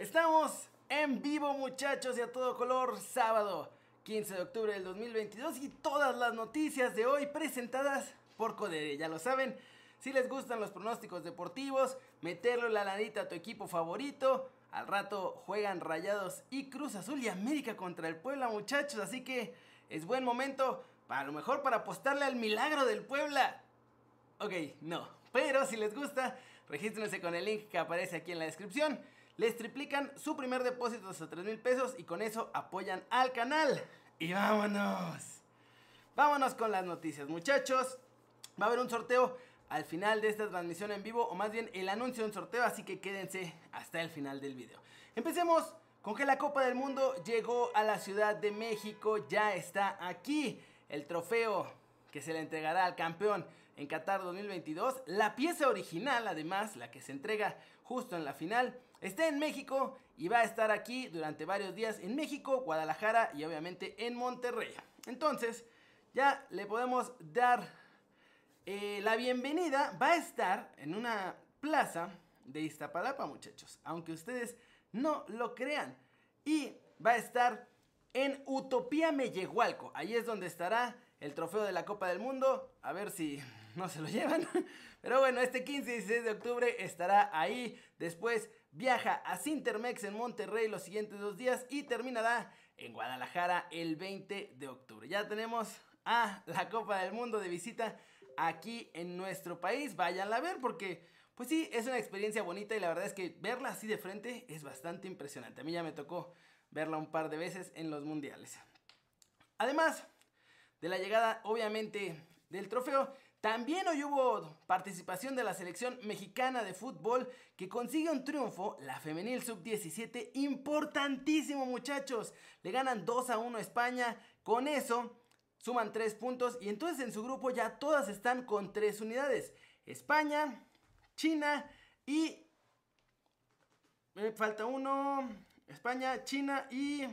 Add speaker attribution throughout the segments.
Speaker 1: Estamos en vivo muchachos y a todo color, sábado 15 de octubre del 2022 y todas las noticias de hoy presentadas por Codere, ya lo saben. Si les gustan los pronósticos deportivos, meterle la lanita a tu equipo favorito. Al rato juegan Rayados y Cruz Azul y América contra el Puebla, muchachos. Así que es buen momento para lo mejor para apostarle al milagro del Puebla. Ok, no. Pero si les gusta, regístrense con el link que aparece aquí en la descripción. Les triplican su primer depósito hasta 3 mil pesos y con eso apoyan al canal. Y vámonos. Vámonos con las noticias, muchachos. Va a haber un sorteo al final de esta transmisión en vivo, o más bien el anuncio de un sorteo, así que quédense hasta el final del video. Empecemos con que la Copa del Mundo llegó a la Ciudad de México, ya está aquí el trofeo que se le entregará al campeón en Qatar 2022. La pieza original, además, la que se entrega justo en la final, está en México y va a estar aquí durante varios días en México, Guadalajara y obviamente en Monterrey. Entonces, ya le podemos dar eh, la bienvenida. Va a estar en una plaza de Iztapalapa, muchachos, aunque ustedes no lo crean. Y va a estar en Utopía Mellehualco. Ahí es donde estará el trofeo de la Copa del Mundo. A ver si no se lo llevan. Pero bueno, este 15 y 16 de octubre estará ahí. Después viaja a Sintermex en Monterrey los siguientes dos días y terminará en Guadalajara el 20 de octubre. Ya tenemos a la Copa del Mundo de visita aquí en nuestro país. Váyanla a ver porque, pues sí, es una experiencia bonita y la verdad es que verla así de frente es bastante impresionante. A mí ya me tocó verla un par de veces en los mundiales. Además de la llegada, obviamente, del trofeo, también hoy hubo participación de la selección mexicana de fútbol que consigue un triunfo, la femenil sub-17, importantísimo muchachos. Le ganan 2 a 1 a España. Con eso suman 3 puntos y entonces en su grupo ya todas están con 3 unidades. España, China y... Me falta uno. España, China y...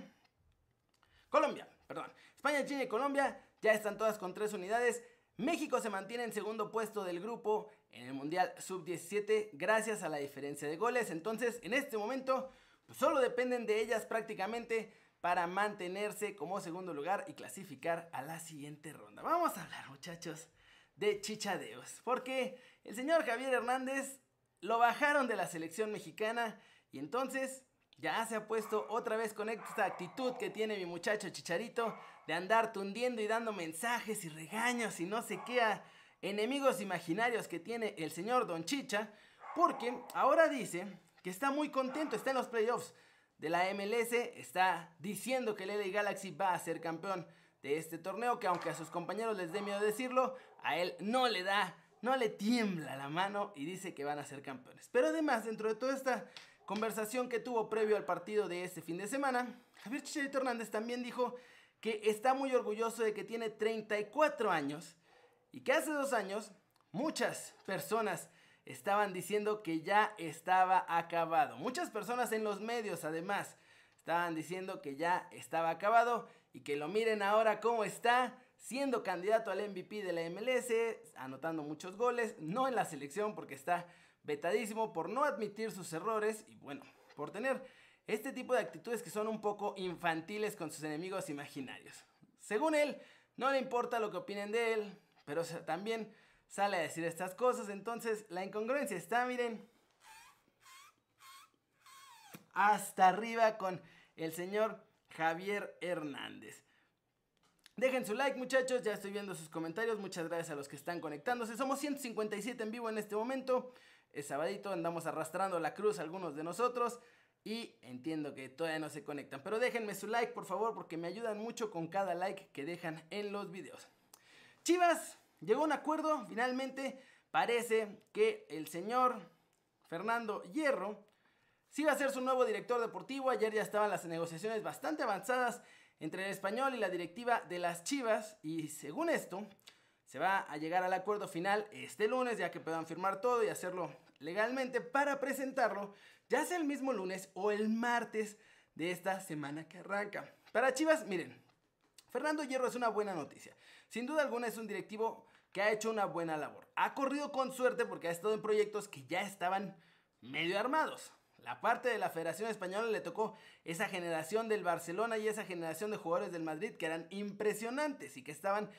Speaker 1: Colombia, perdón. España, China y Colombia ya están todas con 3 unidades. México se mantiene en segundo puesto del grupo en el Mundial Sub-17 gracias a la diferencia de goles. Entonces, en este momento, pues solo dependen de ellas prácticamente para mantenerse como segundo lugar y clasificar a la siguiente ronda. Vamos a hablar, muchachos, de chichadeos. Porque el señor Javier Hernández lo bajaron de la selección mexicana y entonces ya se ha puesto otra vez con esta actitud que tiene mi muchacho Chicharito de andar tundiendo y dando mensajes y regaños y no sé qué enemigos imaginarios que tiene el señor Don Chicha, porque ahora dice que está muy contento, está en los playoffs de la MLS, está diciendo que el LA Galaxy va a ser campeón de este torneo, que aunque a sus compañeros les dé miedo decirlo, a él no le da, no le tiembla la mano y dice que van a ser campeones. Pero además, dentro de toda esta conversación que tuvo previo al partido de este fin de semana, Javier Chicharito Hernández también dijo que está muy orgulloso de que tiene 34 años y que hace dos años muchas personas estaban diciendo que ya estaba acabado. Muchas personas en los medios además estaban diciendo que ya estaba acabado y que lo miren ahora cómo está siendo candidato al MVP de la MLS, anotando muchos goles, no en la selección porque está vetadísimo por no admitir sus errores y bueno, por tener este tipo de actitudes que son un poco infantiles con sus enemigos imaginarios. Según él, no le importa lo que opinen de él, pero también sale a decir estas cosas, entonces la incongruencia está, miren, hasta arriba con el señor Javier Hernández. Dejen su like muchachos, ya estoy viendo sus comentarios, muchas gracias a los que están conectándose. Somos 157 en vivo en este momento, es sabadito, andamos arrastrando la cruz algunos de nosotros y entiendo que todavía no se conectan. Pero déjenme su like por favor porque me ayudan mucho con cada like que dejan en los videos. Chivas llegó un acuerdo, finalmente parece que el señor Fernando Hierro sí va a ser su nuevo director deportivo. Ayer ya estaban las negociaciones bastante avanzadas entre el español y la directiva de las Chivas y según esto se va a llegar al acuerdo final este lunes ya que puedan firmar todo y hacerlo legalmente para presentarlo ya sea el mismo lunes o el martes de esta semana que arranca. Para Chivas, miren, Fernando Hierro es una buena noticia. Sin duda alguna es un directivo que ha hecho una buena labor. Ha corrido con suerte porque ha estado en proyectos que ya estaban medio armados. la parte de la Federación Española le tocó esa generación del Barcelona y esa generación de jugadores del Madrid que eran impresionantes y que estaban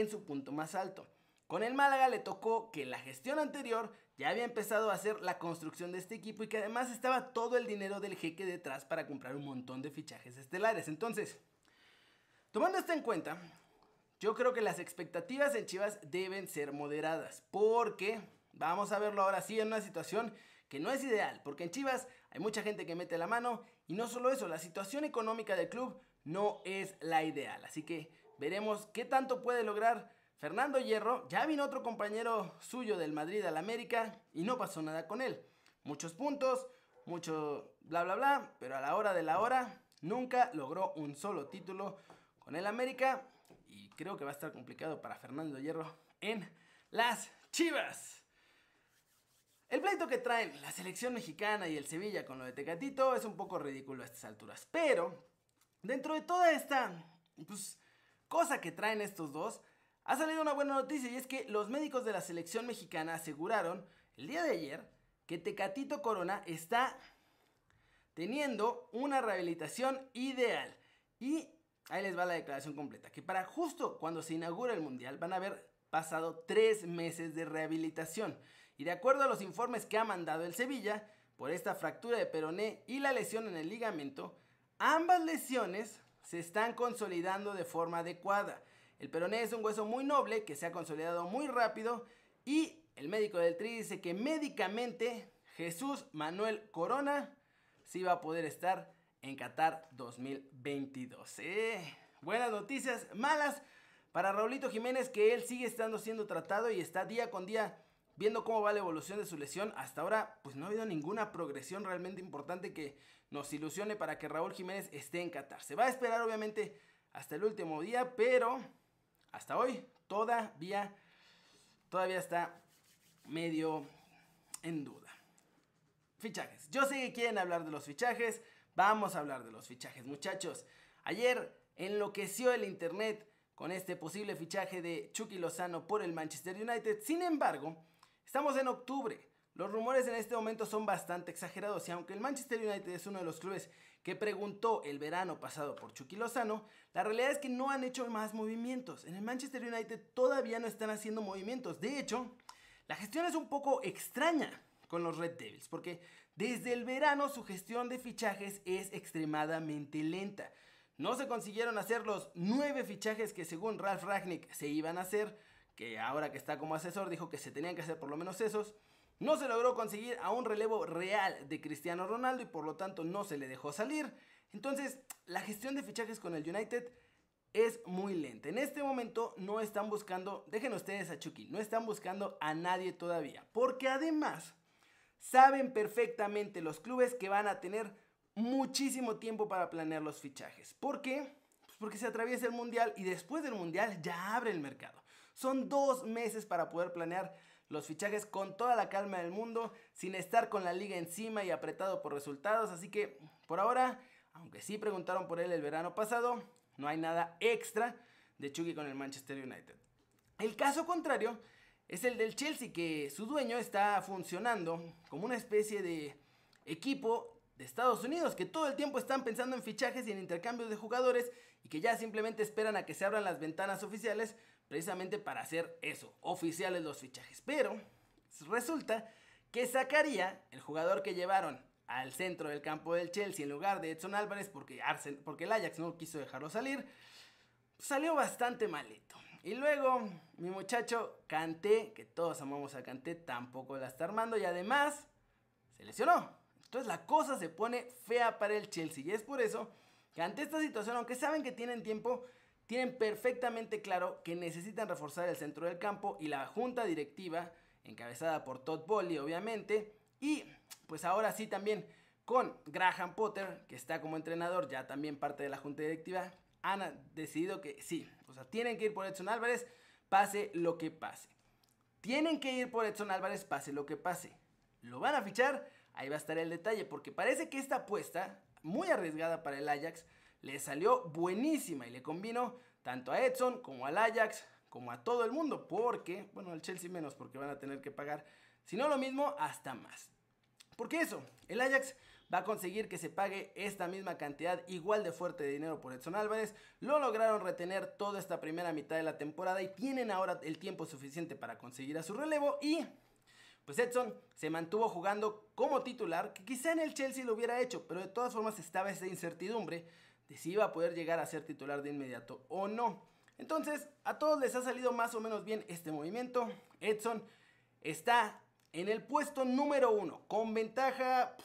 Speaker 1: en su punto más alto. Con el Málaga le tocó que la gestión anterior ya había empezado a hacer la construcción de este equipo y que además estaba todo el dinero del jeque detrás para comprar un montón de fichajes estelares. Entonces, tomando esto en cuenta, yo creo que las expectativas en Chivas deben ser moderadas porque vamos a verlo ahora sí en una situación que no es ideal, porque en Chivas hay mucha gente que mete la mano y no solo eso, la situación económica del club no es la ideal. Así que veremos qué tanto puede lograr Fernando Hierro. Ya vino otro compañero suyo del Madrid al América y no pasó nada con él. Muchos puntos, mucho bla bla bla, pero a la hora de la hora nunca logró un solo título con el América y creo que va a estar complicado para Fernando Hierro en las Chivas. El pleito que traen la selección mexicana y el Sevilla con lo de Tecatito es un poco ridículo a estas alturas. Pero, dentro de toda esta pues, cosa que traen estos dos, ha salido una buena noticia y es que los médicos de la selección mexicana aseguraron el día de ayer que Tecatito Corona está teniendo una rehabilitación ideal. Y ahí les va la declaración completa, que para justo cuando se inaugura el Mundial van a haber pasado tres meses de rehabilitación. Y de acuerdo a los informes que ha mandado el Sevilla, por esta fractura de peroné y la lesión en el ligamento, ambas lesiones se están consolidando de forma adecuada. El peroné es un hueso muy noble que se ha consolidado muy rápido y el médico del Tri dice que médicamente Jesús Manuel Corona sí va a poder estar en Qatar 2022. Eh, buenas noticias, malas para Raulito Jiménez que él sigue estando siendo tratado y está día con día viendo cómo va la evolución de su lesión, hasta ahora pues no ha habido ninguna progresión realmente importante que nos ilusione para que Raúl Jiménez esté en Qatar. Se va a esperar obviamente hasta el último día, pero hasta hoy todavía, todavía está medio en duda. Fichajes. Yo sé que quieren hablar de los fichajes. Vamos a hablar de los fichajes, muchachos. Ayer enloqueció el internet con este posible fichaje de Chucky Lozano por el Manchester United. Sin embargo, Estamos en octubre. Los rumores en este momento son bastante exagerados y aunque el Manchester United es uno de los clubes que preguntó el verano pasado por Chucky Lozano, la realidad es que no han hecho más movimientos. En el Manchester United todavía no están haciendo movimientos. De hecho, la gestión es un poco extraña con los Red Devils porque desde el verano su gestión de fichajes es extremadamente lenta. No se consiguieron hacer los nueve fichajes que según Ralph Ragnick se iban a hacer que ahora que está como asesor dijo que se tenían que hacer por lo menos esos. No se logró conseguir a un relevo real de Cristiano Ronaldo y por lo tanto no se le dejó salir. Entonces, la gestión de fichajes con el United es muy lenta. En este momento no están buscando, dejen ustedes a Chucky, no están buscando a nadie todavía. Porque además, saben perfectamente los clubes que van a tener muchísimo tiempo para planear los fichajes. ¿Por qué? Pues porque se atraviesa el Mundial y después del Mundial ya abre el mercado. Son dos meses para poder planear los fichajes con toda la calma del mundo, sin estar con la liga encima y apretado por resultados. Así que por ahora, aunque sí preguntaron por él el verano pasado, no hay nada extra de Chucky con el Manchester United. El caso contrario es el del Chelsea, que su dueño está funcionando como una especie de equipo de Estados Unidos, que todo el tiempo están pensando en fichajes y en intercambios de jugadores y que ya simplemente esperan a que se abran las ventanas oficiales precisamente para hacer eso, oficiales los fichajes. Pero resulta que sacaría el jugador que llevaron al centro del campo del Chelsea en lugar de Edson Álvarez porque, porque el Ajax no quiso dejarlo salir, salió bastante malito. Y luego mi muchacho Canté, que todos amamos a Canté, tampoco la está armando y además se lesionó. Entonces la cosa se pone fea para el Chelsea y es por eso que ante esta situación, aunque saben que tienen tiempo, tienen perfectamente claro que necesitan reforzar el centro del campo y la junta directiva, encabezada por Todd Bowley obviamente, y pues ahora sí también con Graham Potter, que está como entrenador, ya también parte de la junta directiva, han decidido que sí, o sea, tienen que ir por Edson Álvarez, pase lo que pase. Tienen que ir por Edson Álvarez, pase lo que pase. ¿Lo van a fichar? Ahí va a estar el detalle, porque parece que esta apuesta, muy arriesgada para el Ajax, le salió buenísima y le combinó tanto a Edson como al Ajax, como a todo el mundo, porque, bueno, al Chelsea menos porque van a tener que pagar, si no lo mismo, hasta más. ¿Por qué eso? El Ajax va a conseguir que se pague esta misma cantidad igual de fuerte de dinero por Edson Álvarez. Lo lograron retener toda esta primera mitad de la temporada y tienen ahora el tiempo suficiente para conseguir a su relevo y pues Edson se mantuvo jugando como titular, que quizá en el Chelsea lo hubiera hecho, pero de todas formas estaba esa incertidumbre si iba a poder llegar a ser titular de inmediato o no. Entonces, a todos les ha salido más o menos bien este movimiento. Edson está en el puesto número uno, con ventaja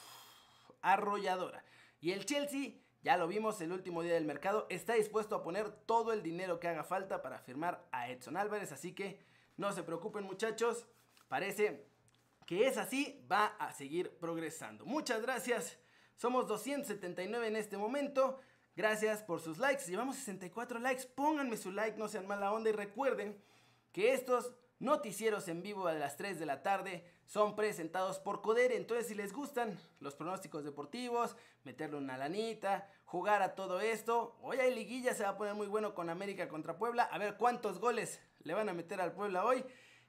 Speaker 1: arrolladora. Y el Chelsea, ya lo vimos el último día del mercado, está dispuesto a poner todo el dinero que haga falta para firmar a Edson Álvarez. Así que no se preocupen muchachos, parece que es así, va a seguir progresando. Muchas gracias. Somos 279 en este momento. Gracias por sus likes. Llevamos 64 likes. Pónganme su like, no sean mala onda. Y recuerden que estos noticieros en vivo a las 3 de la tarde son presentados por Codere. Entonces, si les gustan los pronósticos deportivos, meterle una lanita, jugar a todo esto. Hoy hay liguilla, se va a poner muy bueno con América contra Puebla. A ver cuántos goles le van a meter al Puebla hoy.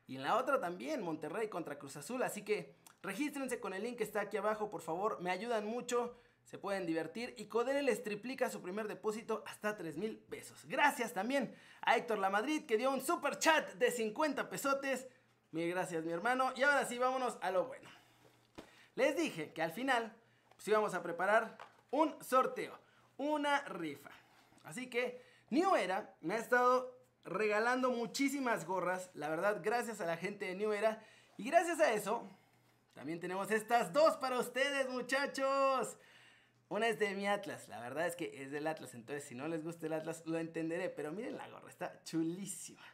Speaker 1: Y en la otra también, Monterrey contra Cruz Azul. Así que regístrense con el link que está aquí abajo, por favor. Me ayudan mucho se pueden divertir y Codere les triplica su primer depósito hasta 3 mil pesos. Gracias también a Héctor La Madrid que dio un super chat de 50 pesotes. Mil gracias mi hermano. Y ahora sí, vámonos a lo bueno. Les dije que al final pues íbamos a preparar un sorteo, una rifa. Así que New Era me ha estado regalando muchísimas gorras. La verdad, gracias a la gente de New Era. Y gracias a eso, también tenemos estas dos para ustedes muchachos. Una es de mi Atlas, la verdad es que es del Atlas, entonces si no les gusta el Atlas lo entenderé, pero miren la gorra, está chulísima.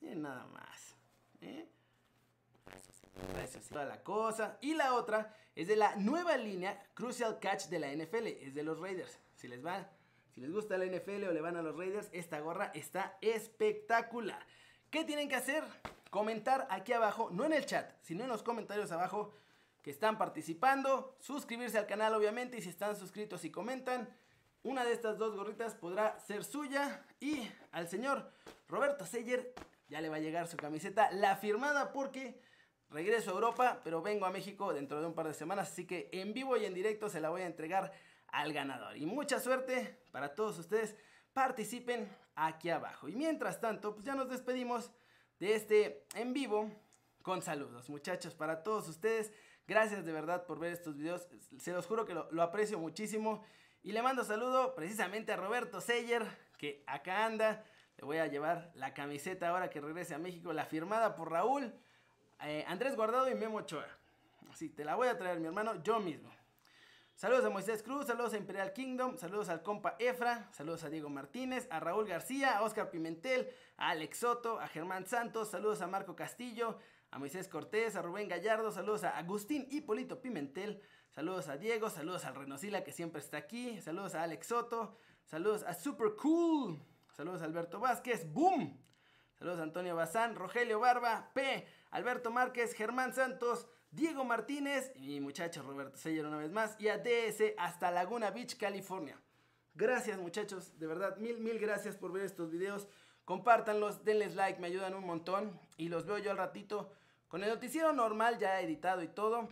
Speaker 1: Miren nada más. ¿eh? toda la cosa. Y la otra es de la nueva línea Crucial Catch de la NFL, es de los Raiders. Si les va, si les gusta la NFL o le van a los Raiders, esta gorra está espectacular. ¿Qué tienen que hacer? Comentar aquí abajo, no en el chat, sino en los comentarios abajo que están participando. Suscribirse al canal obviamente y si están suscritos y comentan, una de estas dos gorritas podrá ser suya. Y al señor Roberto Seyer ya le va a llegar su camiseta, la firmada porque regreso a Europa, pero vengo a México dentro de un par de semanas, así que en vivo y en directo se la voy a entregar al ganador. Y mucha suerte para todos ustedes. Participen aquí abajo. Y mientras tanto, pues ya nos despedimos de este en vivo con saludos, muchachos, para todos ustedes. Gracias de verdad por ver estos videos. Se los juro que lo, aprecio muchísimo. Y le mando saludo precisamente a Roberto Seyer, que acá anda. Le voy a llevar la camiseta ahora que regrese a México, la firmada por Raúl, eh, Andrés Guardado y Memo Ochoa. Así, te la voy a traer, mi hermano, yo mismo. Saludos a Moisés Cruz, saludos a Imperial Kingdom, saludos al compa Efra, saludos a Diego Martínez, a Raúl García, a Oscar Pimentel, a Alex Soto, a Germán Santos, saludos a Marco Castillo, a Moisés Cortés, a Rubén Gallardo, saludos a Agustín Hipólito Pimentel, saludos a Diego, saludos al Renosila que siempre está aquí, saludos a Alex Soto, saludos a Super Cool, saludos a Alberto Vázquez, Boom, saludos a Antonio Bazán, Rogelio Barba, P, Alberto Márquez, Germán Santos, Diego Martínez y mi muchacho Roberto Seller una vez más y a DS hasta Laguna Beach, California. Gracias muchachos, de verdad, mil, mil gracias por ver estos videos. Compártanlos, denles like, me ayudan un montón y los veo yo al ratito con el noticiero normal ya editado y todo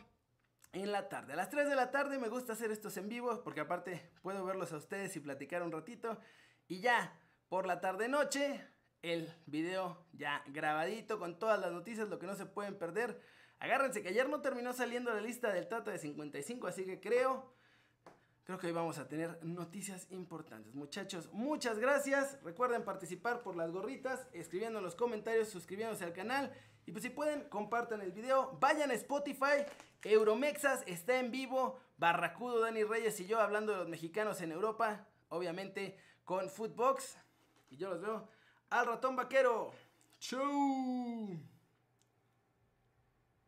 Speaker 1: en la tarde. A las 3 de la tarde me gusta hacer estos en vivo porque aparte puedo verlos a ustedes y platicar un ratito. Y ya por la tarde noche el video ya grabadito con todas las noticias, lo que no se pueden perder. Agárrense que ayer no terminó saliendo la lista del Tata de 55, así que creo creo que hoy vamos a tener noticias importantes. Muchachos, muchas gracias. Recuerden participar por las gorritas, escribiendo en los comentarios, suscribiéndose al canal y pues si pueden, compartan el video. Vayan a Spotify. Euromexas está en vivo. Barracudo, Dani Reyes y yo hablando de los mexicanos en Europa. Obviamente con Footbox. Y yo los veo al ratón vaquero. ¡Chau!